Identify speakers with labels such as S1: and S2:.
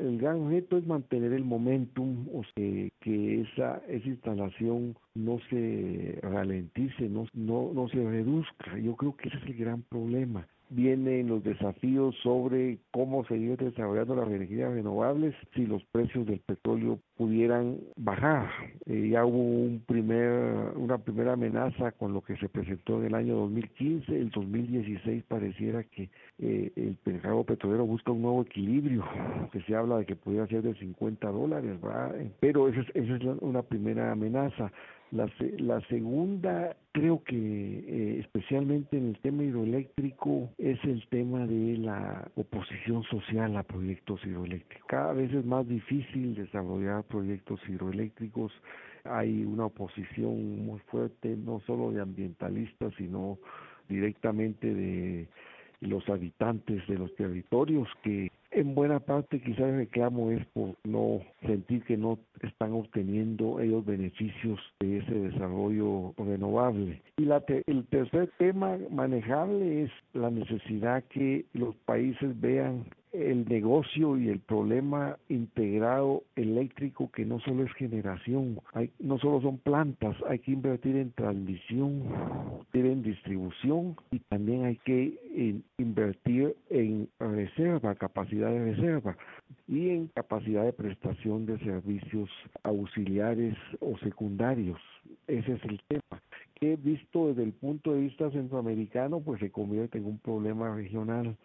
S1: el gran reto es mantener el momentum, o que esa, esa instalación no se ralentice, no, no, no se reduzca. Yo creo que ese es el gran problema vienen los desafíos sobre cómo seguir desarrollando las energías renovables si los precios del petróleo pudieran bajar. Eh, ya hubo un primer, una primera amenaza con lo que se presentó en el año 2015, el 2016 pareciera que eh, el mercado petrolero busca un nuevo equilibrio, que se habla de que pudiera ser de 50 dólares, pero esa es, esa es una primera amenaza. La, la segunda, creo que especialmente en el tema hidroeléctrico, es el tema de la oposición social a proyectos hidroeléctricos. Cada vez es más difícil desarrollar proyectos hidroeléctricos. Hay una oposición muy fuerte, no solo de ambientalistas, sino directamente de los habitantes de los territorios que en buena parte quizás el reclamo es por no sentir que no están obteniendo ellos beneficios de ese desarrollo renovable. Y la el tercer tema manejable es la necesidad que los países vean el negocio y el problema integrado eléctrico que no solo es generación, hay, no solo son plantas, hay que invertir en transmisión, en distribución y también hay que invertir en reserva, capacidad de reserva y en capacidad de prestación de servicios auxiliares o secundarios. Ese es el tema que visto desde el punto de vista centroamericano, pues se convierte en un problema regional